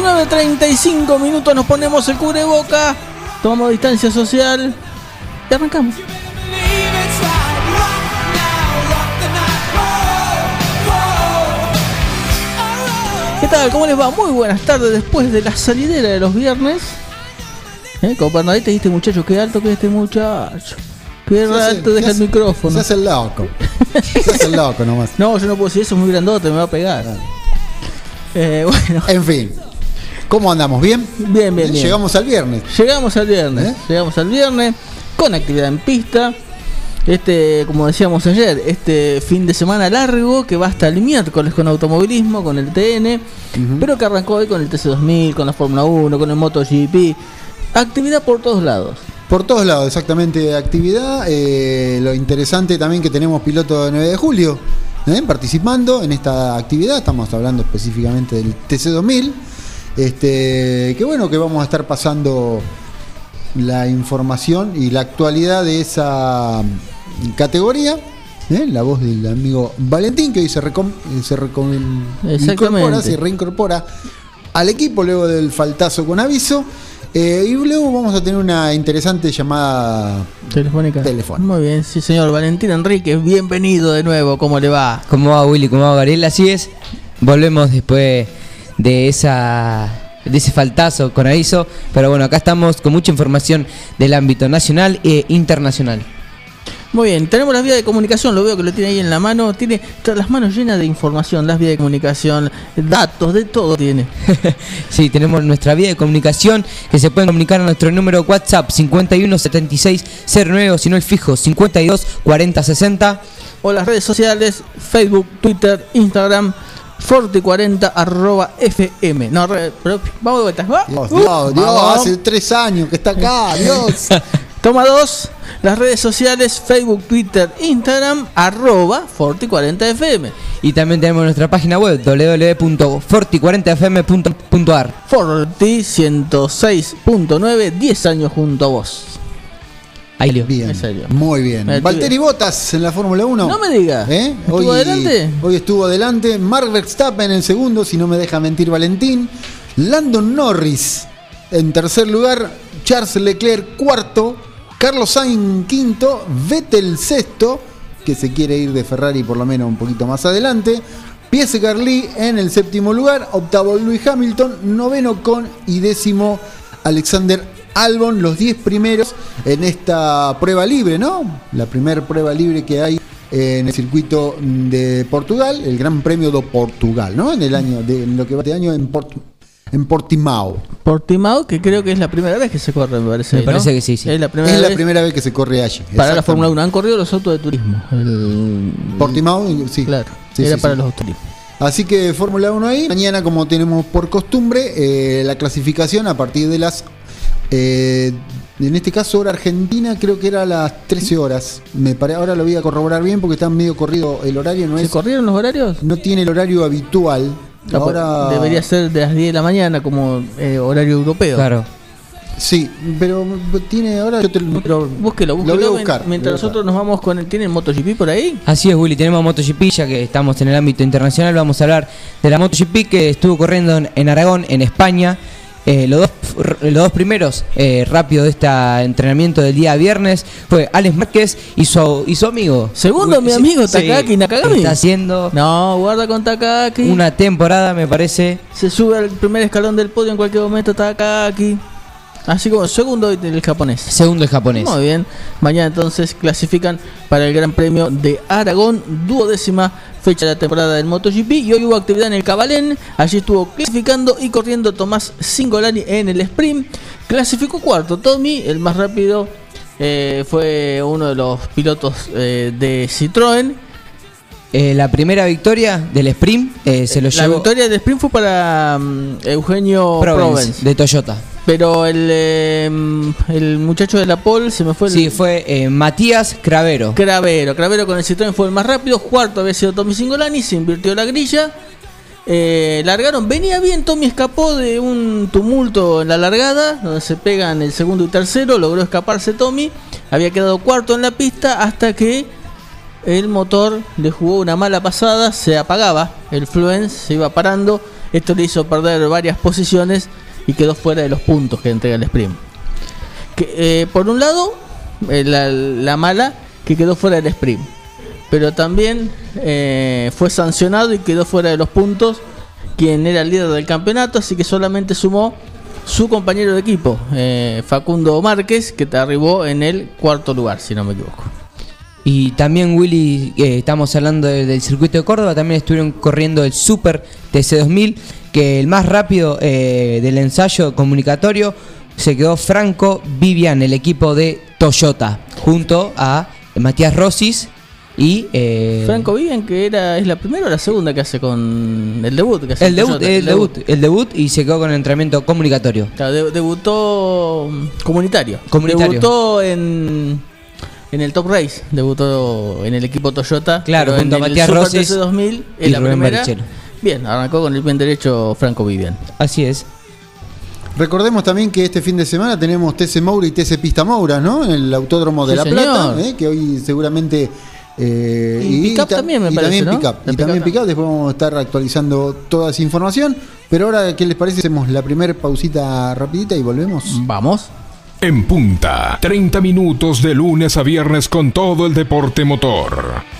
19.35 minutos nos ponemos el cubreboca, tomamos distancia social y arrancamos. ¿Qué tal? ¿Cómo les va? Muy buenas tardes después de la salidera de los viernes. ¿Eh? Como Bernadette dijiste, muchacho, qué alto que es este muchacho. Qué alto deja el micrófono. Se hace el loco. Se hace el loco nomás. No, yo no puedo decir eso, es muy grandote, me va a pegar. Eh, bueno, En fin. ¿Cómo andamos? ¿Bien? bien, bien, bien. Llegamos al viernes. Llegamos al viernes, ¿Eh? llegamos al viernes con actividad en pista. Este, como decíamos ayer, este fin de semana largo que va hasta el miércoles con automovilismo, con el TN, pero que arrancó hoy con el TC2000, con la Fórmula 1, con el MotoGP. Actividad por todos lados. Por todos lados, exactamente, actividad. Eh, lo interesante también que tenemos piloto de 9 de julio ¿eh? participando en esta actividad. Estamos hablando específicamente del TC2000. Este, que bueno, que vamos a estar pasando la información y la actualidad de esa categoría. ¿eh? La voz del amigo Valentín, que hoy se, recom- se recom- incorpora, se reincorpora al equipo luego del faltazo con aviso. Eh, y luego vamos a tener una interesante llamada. Telefónica. Telefónica. Muy bien, sí señor. Valentín Enríquez, bienvenido de nuevo, ¿cómo le va? ¿Cómo va Willy? ¿Cómo va Gabriel? Así es. Volvemos después de esa de ese faltazo con aviso, pero bueno, acá estamos con mucha información del ámbito nacional e internacional. Muy bien, tenemos las vías de comunicación, lo veo que lo tiene ahí en la mano, tiene todas las manos llenas de información, las vías de comunicación, datos, de todo tiene. sí, tenemos nuestra vía de comunicación que se pueden comunicar a nuestro número WhatsApp 51 76 09 o si no el fijo 52 40 60. O las redes sociales, Facebook, Twitter, Instagram, forti40 arroba fm. No, re- vamos de vuelta. ¿va? Dios, Uh, Dios, Dios, hace tres años que está acá, Dios. Toma dos, las redes sociales, Facebook, Twitter, Instagram, arroba forti40fm. Y también tenemos nuestra página web www.forti40fm.ar. Forti 106.9, 10 años junto a vos. Ahí. Bien, muy bien. Valtteri Bottas en la Fórmula 1. No me digas. ¿Eh? ¿Estuvo adelante? Hoy estuvo adelante. Mark Verstappen en segundo, si no me deja mentir Valentín. Landon Norris en tercer lugar. Charles Leclerc cuarto. Carlos Sainz quinto. Vettel sexto, que se quiere ir de Ferrari por lo menos un poquito más adelante. Piese Carly en el séptimo lugar. Octavo Lewis Hamilton. Noveno con y décimo Alexander Albon. Los 10 primeros en esta prueba libre, ¿no? La primera prueba libre que hay en el circuito de Portugal, el Gran Premio de Portugal, ¿no? En el año, de, en lo que va de año en, Port- en Portimao. Portimao, que creo que es la primera vez que se corre, me parece. Me ¿no? parece que sí, sí. Es la primera es la vez primera vez que se corre allí. para la. Fórmula 1. Han corrido los autos de turismo. El- Portimao, sí. Claro, Sí, era sí, para sí. los turismos. Así que Fórmula 1 ahí. Mañana, como tenemos por costumbre, eh, la clasificación a partir de las. Eh, en este caso, hora argentina, creo que era a las 13 horas. Me pare- ahora lo voy a corroborar bien porque está medio corrido el horario. No, ¿Se es, corrieron los horarios? no tiene el horario habitual. Ah, pues, Ahora. Debería ser de las 10 de la mañana como eh, horario europeo. Claro. Sí, pero tiene ahora. Yo te, pero Búsquelo, búsquelo. Lo voy a buscar. Mientras nosotros nos vamos con el. ¿Tienen MotoGP por ahí? Así es, Willy, tenemos MotoGP, ya que estamos en el ámbito internacional, vamos a hablar de la MotoGP que estuvo corriendo en, en Aragón, en España. Eh, los, dos, los dos primeros eh, rápido de este entrenamiento del día viernes fue Alex Márquez y su, y su amigo. Segundo, Uy, mi amigo sí, Takaki Nakagami. Está haciendo No, guarda con Takaki. una temporada, me parece. Se sube al primer escalón del podio en cualquier momento Takaki. Así como segundo el japonés. Segundo el japonés. Muy bien. Mañana entonces clasifican para el Gran Premio de Aragón, duodécima fecha de la temporada del MotoGP. Y hoy hubo actividad en el Cabalén. Allí estuvo clasificando y corriendo Tomás Singolani en el sprint. Clasificó cuarto. Tommy, el más rápido, eh, fue uno de los pilotos eh, de Citroën. Eh, la primera victoria del sprint eh, se lo La llevó victoria del sprint fue para mm, Eugenio Provence, Provence. de Toyota. Pero el, eh, el muchacho de la pole se me fue el, Sí, fue eh, Matías Cravero. Cravero. Cravero con el Citroën fue el más rápido. Cuarto había sido Tommy Singolani. Se invirtió la grilla. Largaron. Venía bien. Tommy escapó de un tumulto en la largada. Donde se pegan el segundo y tercero. Logró escaparse Tommy. Había quedado cuarto en la pista. Hasta que el motor le jugó una mala pasada. Se apagaba. El Fluence se iba parando. Esto le hizo perder varias posiciones y quedó fuera de los puntos que entrega el sprint. Eh, por un lado, eh, la, la mala que quedó fuera del sprint, pero también eh, fue sancionado y quedó fuera de los puntos quien era el líder del campeonato, así que solamente sumó su compañero de equipo, Facundo Márquez, que arribó en el cuarto lugar, si no me equivoco. Y también, Willy, eh, estamos hablando de- del circuito de Córdoba, también estuvieron corriendo el Super TC2000, que el más rápido eh, del ensayo comunicatorio se quedó Franco Vivian, el equipo de Toyota, junto a Matías Rosis y... eh, Franco Vivian, que era es la primera o la segunda que hace con el debut. Que hace El debut, Toyota, el debut, el debut y se quedó con el entrenamiento comunicatorio. Claro, de- debutó mm, comunitario. Comunitario. Debutó en, en el Top Race. Debutó en el equipo Toyota. Claro, junto a en el Matías Super Rossi TC2000 y en la Rubén primera. Barrichello. Bien, arrancó con el pie derecho Franco Vivian. Así es. Recordemos también que este fin de semana tenemos TC Moura y TC Pista Moura, ¿no? En el Autódromo de Sí, La señor. Plata, ¿eh? que hoy seguramente... eh, Y Pickup ta- también, me y parece, También ¿no? Pickup, y también Pickup Pickup, después vamos a estar actualizando toda esa información. Pero ahora, ¿qué les parece? Hacemos la primera pausita rapidita y volvemos. Vamos. En punta, 30 minutos de lunes a viernes con todo el deporte motor.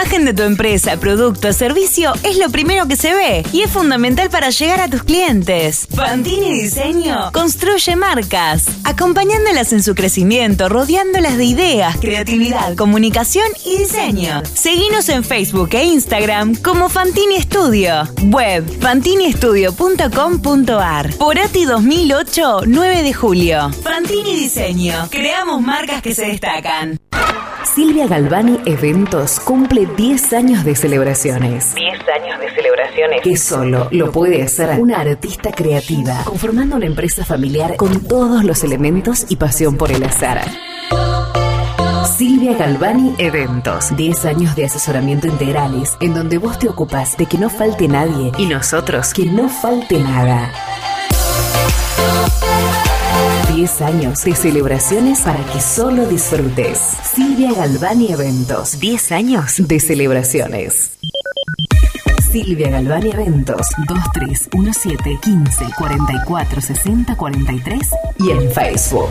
Imagen de tu empresa, producto servicio es lo primero que se ve y es fundamental para llegar a tus clientes. Fantini Diseño construye marcas, acompañándolas en su crecimiento, rodeándolas de ideas, creatividad, comunicación y diseño. Seguinos en Facebook e Instagram como Fantini Studio. Web fantiniestudio.com.ar. Porati 2008, 9 de julio. Fantini Diseño. Creamos marcas que se destacan. Silvia Galvani Eventos cumple 10 años de celebraciones. 10 años de celebraciones. Que solo lo puede hacer una artista creativa, conformando una empresa familiar con todos los elementos y pasión por el azar. Silvia Galvani Eventos. 10 años de asesoramiento integrales, en donde vos te ocupas de que no falte nadie y nosotros que no falte nada. 10 años de celebraciones para que solo disfrutes. Silvia Galvani Eventos. 10 años de celebraciones. Silvia Galvani Eventos 2317 15 44 60 43 y en Facebook.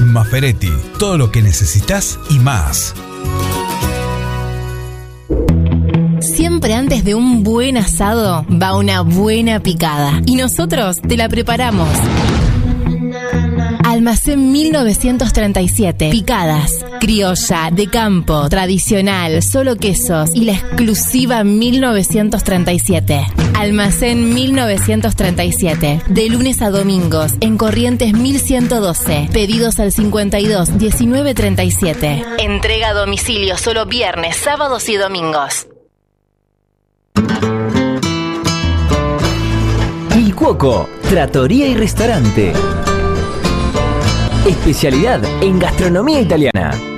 Maferetti, todo lo que necesitas y más. Siempre antes de un buen asado va una buena picada. Y nosotros te la preparamos. Almacén 1937. Picadas. Criolla, de campo, tradicional, solo quesos y la exclusiva 1937. Almacén 1937. De lunes a domingos en Corrientes 1112. Pedidos al 52 19 37. Entrega a domicilio solo viernes, sábados y domingos. Il Cuoco, Trattoria y Restaurante. Especialidad en gastronomía italiana.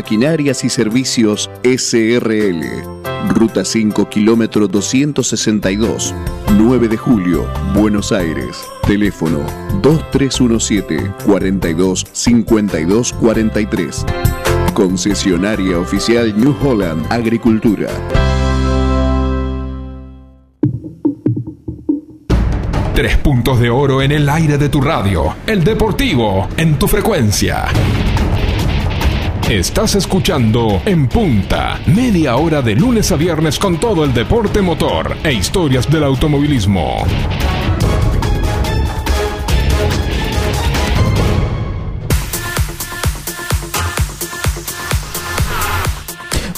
Maquinarias y Servicios SRL. Ruta 5, kilómetro 262. 9 de julio, Buenos Aires. Teléfono 2317 42 52 43. Concesionaria oficial New Holland Agricultura. Tres puntos de oro en el aire de tu radio. El deportivo en tu frecuencia. Estás escuchando En Punta, media hora de lunes a viernes con todo el deporte motor e historias del automovilismo.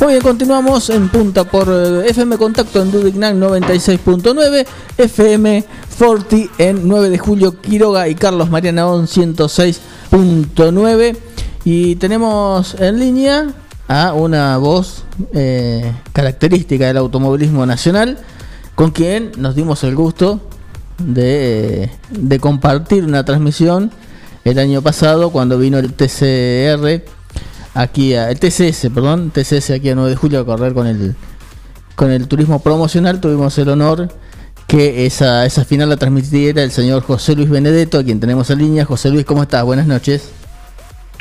Muy bien, continuamos en punta por eh, FM Contacto en Dudignan 96.9, FM 40 en 9 de julio, Quiroga y Carlos María Naón 106.9. Y tenemos en línea a una voz eh, característica del automovilismo nacional, con quien nos dimos el gusto de, de compartir una transmisión el año pasado cuando vino el TCR aquí a, el TCS, perdón, TCS aquí a 9 de julio a correr con el con el turismo promocional. Tuvimos el honor que esa, esa final la transmitiera el señor José Luis Benedetto, a quien tenemos en línea. José Luis, ¿cómo estás? Buenas noches.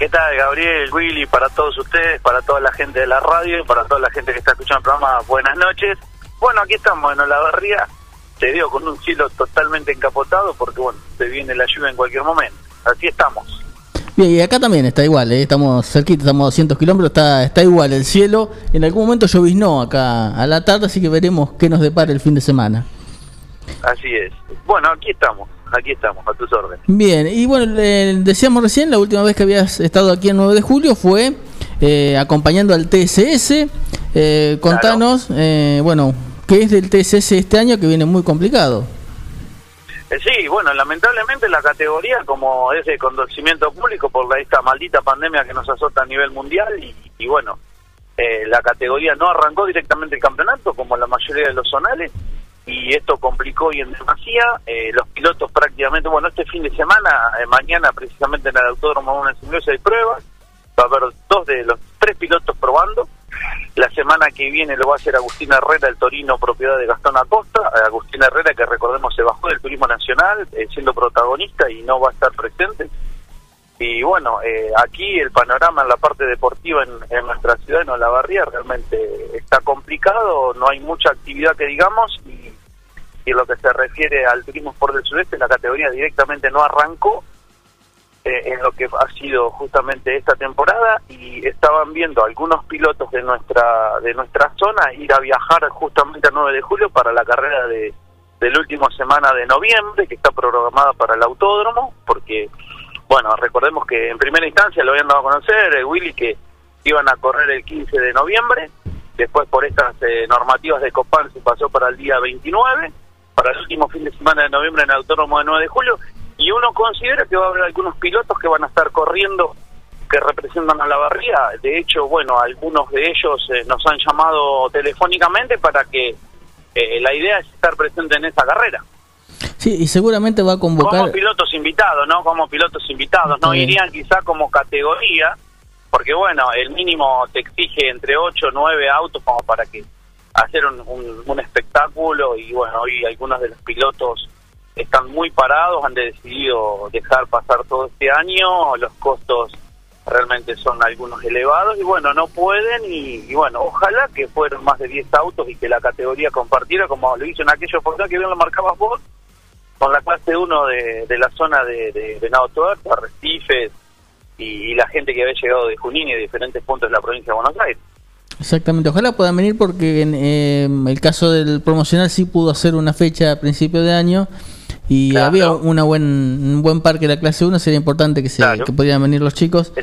¿Qué tal, Gabriel, Willy, para todos ustedes, para toda la gente de la radio y para toda la gente que está escuchando el programa? Buenas noches. Bueno, aquí estamos en Olavarría. Se dio con un cielo totalmente encapotado porque, bueno, se viene la lluvia en cualquier momento. Así estamos. Bien, y acá también está igual, ¿eh? estamos cerquita, estamos a 200 kilómetros, está, está igual el cielo. En algún momento lloviznó acá a la tarde, así que veremos qué nos depara el fin de semana. Así es. Bueno, aquí estamos, aquí estamos, a tus órdenes. Bien, y bueno, eh, decíamos recién, la última vez que habías estado aquí el 9 de julio fue eh, acompañando al TSS. Eh, contanos, eh, bueno, ¿qué es del TSS este año que viene muy complicado? Eh, sí, bueno, lamentablemente la categoría, como es de conocimiento público por la, esta maldita pandemia que nos azota a nivel mundial, y, y bueno, eh, la categoría no arrancó directamente el campeonato, como la mayoría de los zonales, y esto complicó y en demasía. Eh, los pilotos prácticamente, bueno, este fin de semana, eh, mañana precisamente en el Autódromo de Ingleses hay pruebas, va a haber dos de los tres pilotos probando. La semana que viene lo va a hacer Agustín Herrera, el Torino, propiedad de Gastón Acosta. Eh, Agustín Herrera, que recordemos se bajó del turismo nacional, eh, siendo protagonista y no va a estar presente. Y bueno, eh, aquí el panorama en la parte deportiva en, nuestra ciudad, en Olavarría, realmente está complicado, no hay mucha actividad que digamos, y, en lo que se refiere al turismo por del sudeste, la categoría directamente no arrancó eh, en lo que ha sido justamente esta temporada y estaban viendo algunos pilotos de nuestra de nuestra zona ir a viajar justamente el 9 de julio para la carrera de, de la semana de noviembre que está programada para el autódromo porque bueno recordemos que en primera instancia lo habían dado a conocer eh, Willy que iban a correr el 15 de noviembre después por estas eh, normativas de Copán se pasó para el día 29 para el último fin de semana de noviembre en el autódromo de 9 de julio y uno considera que va a haber algunos pilotos que van a estar corriendo que representan a la barría. De hecho, bueno, algunos de ellos eh, nos han llamado telefónicamente para que eh, la idea es estar presente en esa carrera. Sí, y seguramente va a convocar... Como pilotos invitados, ¿no? Como pilotos invitados. No Bien. irían quizá como categoría, porque bueno, el mínimo te exige entre 8 o 9 autos como para que hacer un, un- un espectáculo y bueno, hoy algunos de los pilotos están muy parados, han decidido dejar pasar todo este año, los costos realmente son algunos elevados y bueno, no pueden y, y bueno, ojalá que fueran más de 10 autos y que la categoría compartiera como lo hizo en aquella oportunidad que bien lo marcabas vos, con la clase 1 de, de la zona de, de Venado Tuerto, Arrecifes y, y la gente que había llegado de Junín y de diferentes puntos de la provincia de Buenos Aires. Exactamente, ojalá puedan venir porque en eh, el caso del promocional sí pudo hacer una fecha a principio de año y había una buen, un buen parque de la clase 1, sería importante que, se, que pudieran venir los chicos.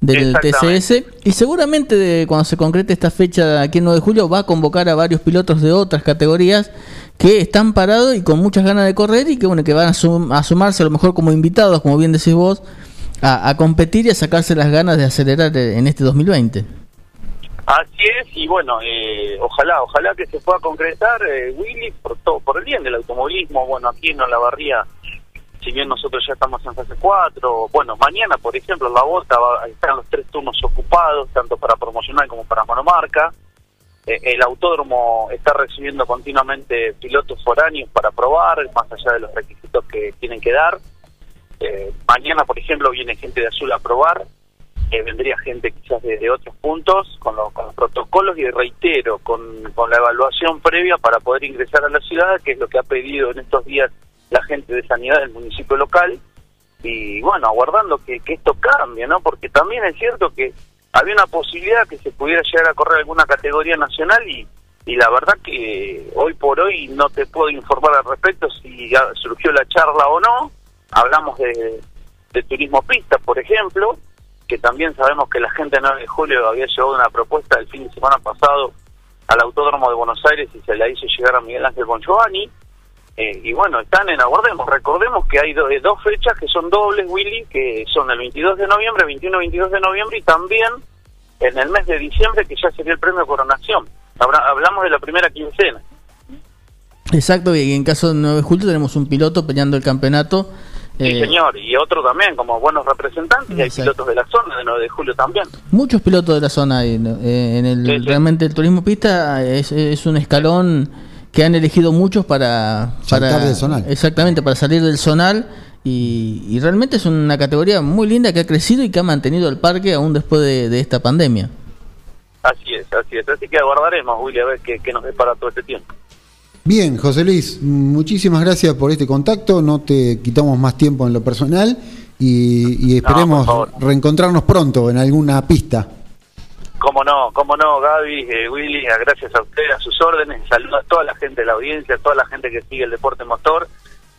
Del TCS y seguramente de, cuando se concrete esta fecha aquí el 9 de julio va a convocar a varios pilotos de otras categorías que están parados y con muchas ganas de correr y que bueno que van a, sum- a sumarse a lo mejor como invitados, como bien decís vos, a, a competir y a sacarse las ganas de acelerar eh, en este 2020. Así es, y bueno, eh, ojalá, ojalá que se pueda concretar, eh, Willy, por todo, por el bien del automovilismo, bueno, aquí en Olavarría, si bien nosotros ya estamos en fase 4, bueno, mañana, por ejemplo, la bota va, están los tres turnos ocupados, tanto para promocional como para monomarca, Eh, el autódromo está recibiendo continuamente pilotos foráneos para probar, más allá de los requisitos que tienen que dar, Eh, mañana, por ejemplo, viene gente de Azul a probar, eh, vendría gente quizás de, otros puntos con, lo- con los protocolos y reitero, con, con la evaluación previa para poder ingresar a la ciudad, que es lo que ha pedido en estos días la gente sanidad del municipio local. Y bueno, aguardando que, que esto cambie, ¿no? Porque también es cierto que había una posibilidad que se pudiera llegar a correr alguna categoría nacional y, y la verdad que hoy por hoy no te puedo informar al respecto si surgió la charla o no. Hablamos de, de turismo pista, por ejemplo, que también sabemos que la gente de 9 de julio había llevado una propuesta el fin de semana pasado al Autódromo de Buenos Aires y se la hizo llegar a Miguel Ángel Bongiovanni. Eh, y bueno, están en aguardemos. Recordemos que hay do- eh, dos fechas que son dobles, Willy, que son el 22 de noviembre, 21 y 22 de noviembre, y también en el mes de diciembre, que ya sería el premio Coronación. Hablamos de la primera quincena. Exacto, y en caso de 9 de julio tenemos un piloto peleando el campeonato. Sí, eh, señor, y otro también, como buenos representantes, y hay pilotos de la zona de 9 de julio también. Muchos pilotos de la zona ¿no? Eh, en el Sí, sí. realmente el turismo pista es, es un escalón que han elegido muchos para para del zonal. exactamente para salir del zonal y, y realmente es una categoría muy linda que ha crecido y que ha mantenido el parque aún después de, de esta pandemia. Así es, así es. Así que aguardaremos, Willy, a ver qué, qué nos depara todo este tiempo. Bien, José Luis, muchísimas gracias por este contacto. No te quitamos más tiempo en lo personal y, y esperemos reencontrarnos pronto en alguna pista. Cómo no, cómo no, Gaby, eh, Willy, gracias a ustedes, a sus órdenes. Saludo a toda la gente de la audiencia, a toda la gente que sigue el deporte motor,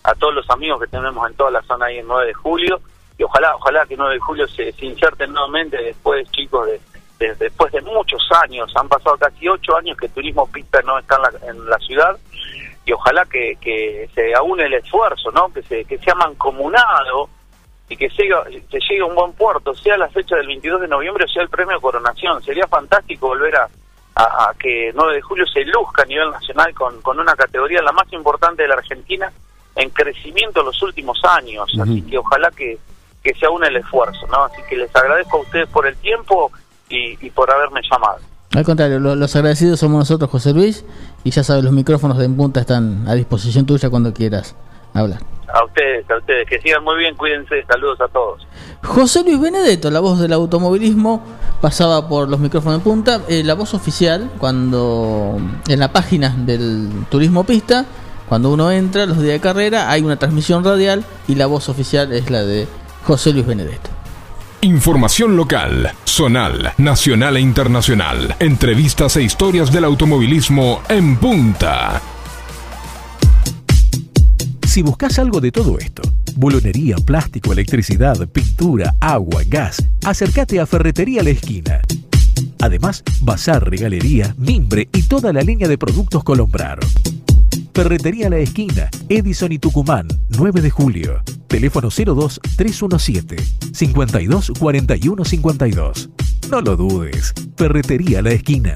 a todos los amigos que tenemos en toda la zona ahí en 9 de julio. Y ojalá, ojalá que 9 de julio se, se inserte nuevamente después, chicos, de, de- después de muchos años. Han pasado casi ocho años que Turismo Pista no está en la, en la ciudad. Y ojalá que, que se aúne el esfuerzo, ¿no? Que, se, que sea mancomunado y que llegue, que llegue a un buen puerto, sea la fecha del 22 de noviembre o sea el premio Coronación. Sería fantástico volver a, a, a que 9 de julio se luzca a nivel nacional con, con una categoría la más importante de la Argentina en crecimiento en los últimos años. Así que ojalá que, que se aúne el esfuerzo, ¿no? Así que les agradezco a ustedes por el tiempo y, y por haberme llamado. Al contrario, lo- los agradecidos somos nosotros, José Luis, y ya sabes, los micrófonos de En Punta están a disposición tuya cuando quieras hablar. A ustedes, a ustedes, que sigan muy bien, cuídense, saludos a todos. José Luis Benedetto, la voz del automovilismo, pasaba por los micrófonos de punta. Eh, la voz oficial, cuando en la página del Turismo Pista, cuando uno entra, los días de carrera, hay una transmisión radial y la voz oficial es la de José Luis Benedetto. Información local, zonal, nacional e internacional. Entrevistas e historias del automovilismo en punta. Si buscas algo de todo esto, bolonería, plástico, electricidad, pintura, agua, gas, acércate a Ferretería La Esquina. Además, bazar, regalería, mimbre y toda la línea de productos Colombrar. Ferretería La Esquina, Edison y Tucumán, 9 de julio. Teléfono 02 317 52 41 52. No lo dudes. Ferretería La Esquina.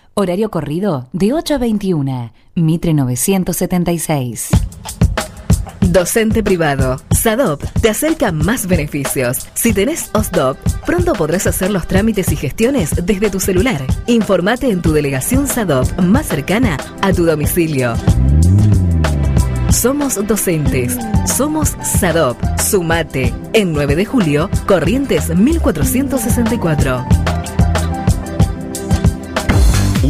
Horario corrido de 8 a 21. Mitre 976. Docente privado. SADOP te acerca más beneficios. Si tenés OSDOP, pronto podrás hacer los trámites y gestiones desde tu celular. Informate en tu delegación SADOP más cercana a tu domicilio. Somos docentes. Somos SADOP. Sumate. En 9 de julio, Corrientes 1464.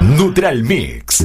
Nutral Mix.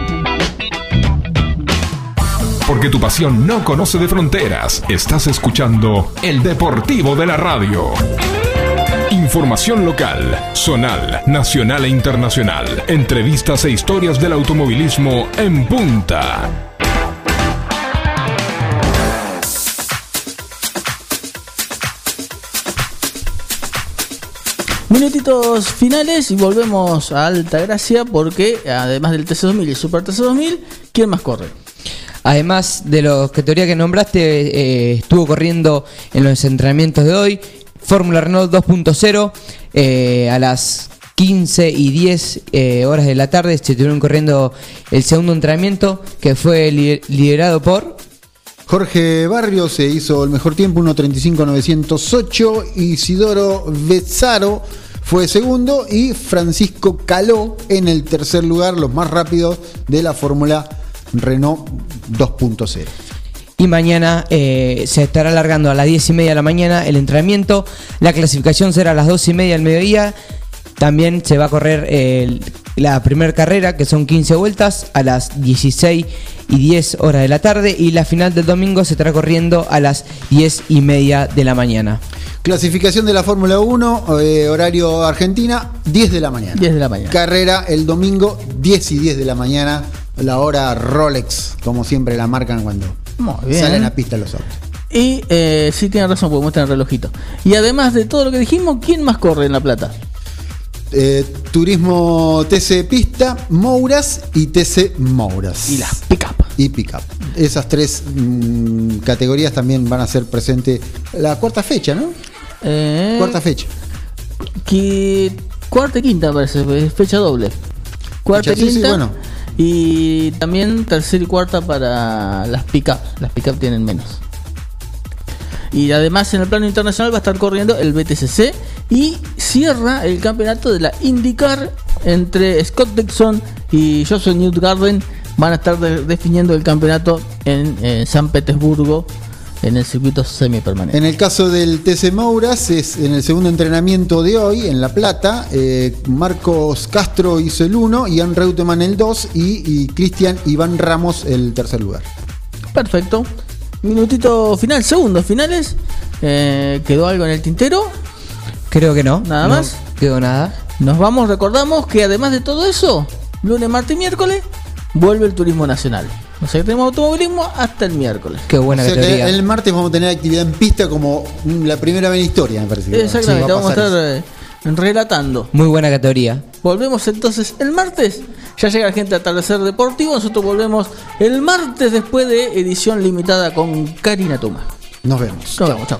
Porque tu pasión no conoce de fronteras. Estás escuchando El Deportivo de la Radio. Información local, zonal, nacional e internacional. Entrevistas e historias del automovilismo en punta. Minutitos finales y volvemos a Alta Gracia porque además del TC2000 y Super TC2000, ¿quién más corre? Además de los categorías que nombraste, eh, estuvo corriendo en los entrenamientos de hoy. Fórmula Renault 2.0 eh, a las 15 y 10 eh, horas de la tarde se estuvieron corriendo el segundo entrenamiento que fue li- liderado por Jorge Barrio se hizo el mejor tiempo, 1.35.908. Isidoro Bezzaro fue segundo y Francisco Caló en el tercer lugar, los más rápidos de la Fórmula Renault 2.0. Y mañana eh, se estará alargando a las 10 y media de la mañana el entrenamiento. La clasificación será a las 2 y media del mediodía. También se va a correr eh, la primera carrera, que son 15 vueltas, a las 16 y 10 horas de la tarde. Y la final del domingo se estará corriendo a las 10 y media de la mañana. Clasificación de la Fórmula 1, eh, horario Argentina, 10 de la mañana. 10 de la mañana. Carrera el domingo, 10 y 10 de la mañana. La hora Rolex, como siempre la marcan cuando salen a pista los autos. Y eh, sí tiene razón, porque muestran el relojito. Y además de todo lo que dijimos, ¿quién más corre en La Plata? Eh, turismo TC Pista, Mouras y TC Mouras. Y las Pickup. Y Pickup. Esas tres mm, categorías también van a ser presentes la cuarta fecha, ¿no? Eh, Cuarta fecha. qui- cuarta y quinta parece, fecha doble. Cuarta y Fecha, sí, sí, quinta. bueno. Y también tercera y cuarta para las pick-up. Las pick-up tienen menos. Y además en el plano internacional va a estar corriendo el BTCC y cierra el campeonato de la IndyCar entre Scott Dixon y Joseph Newgarden. Van a estar de- definiendo el campeonato en eh, San Petersburgo en el circuito semipermanente. En el caso del TC Mouras, es en el segundo entrenamiento de hoy, en La Plata, eh, Marcos Castro hizo el 1, Ian Reutemann el 2 y, y Cristian Iván Ramos el tercer lugar. Perfecto. minutito final, segundos finales. Eh, ¿Quedó algo en el tintero? Creo que no. Nada No más. Quedó nada. Nos vamos, recordamos que además de todo eso, lunes, martes y miércoles, vuelve el turismo nacional. O sea que tenemos automovilismo hasta el miércoles. Qué buena O sea que categoría. el martes vamos a tener actividad en pista como mm, la primera vez en historia, me parece. Exactamente, sí, va vamos a estar eso. eh, relatando. Muy buena categoría. Volvemos entonces el martes. Ya llega la gente a Atardecer Deportivo. Nosotros volvemos el martes después de edición limitada con Karina Toma. Nos vemos. Nos vemos, chao.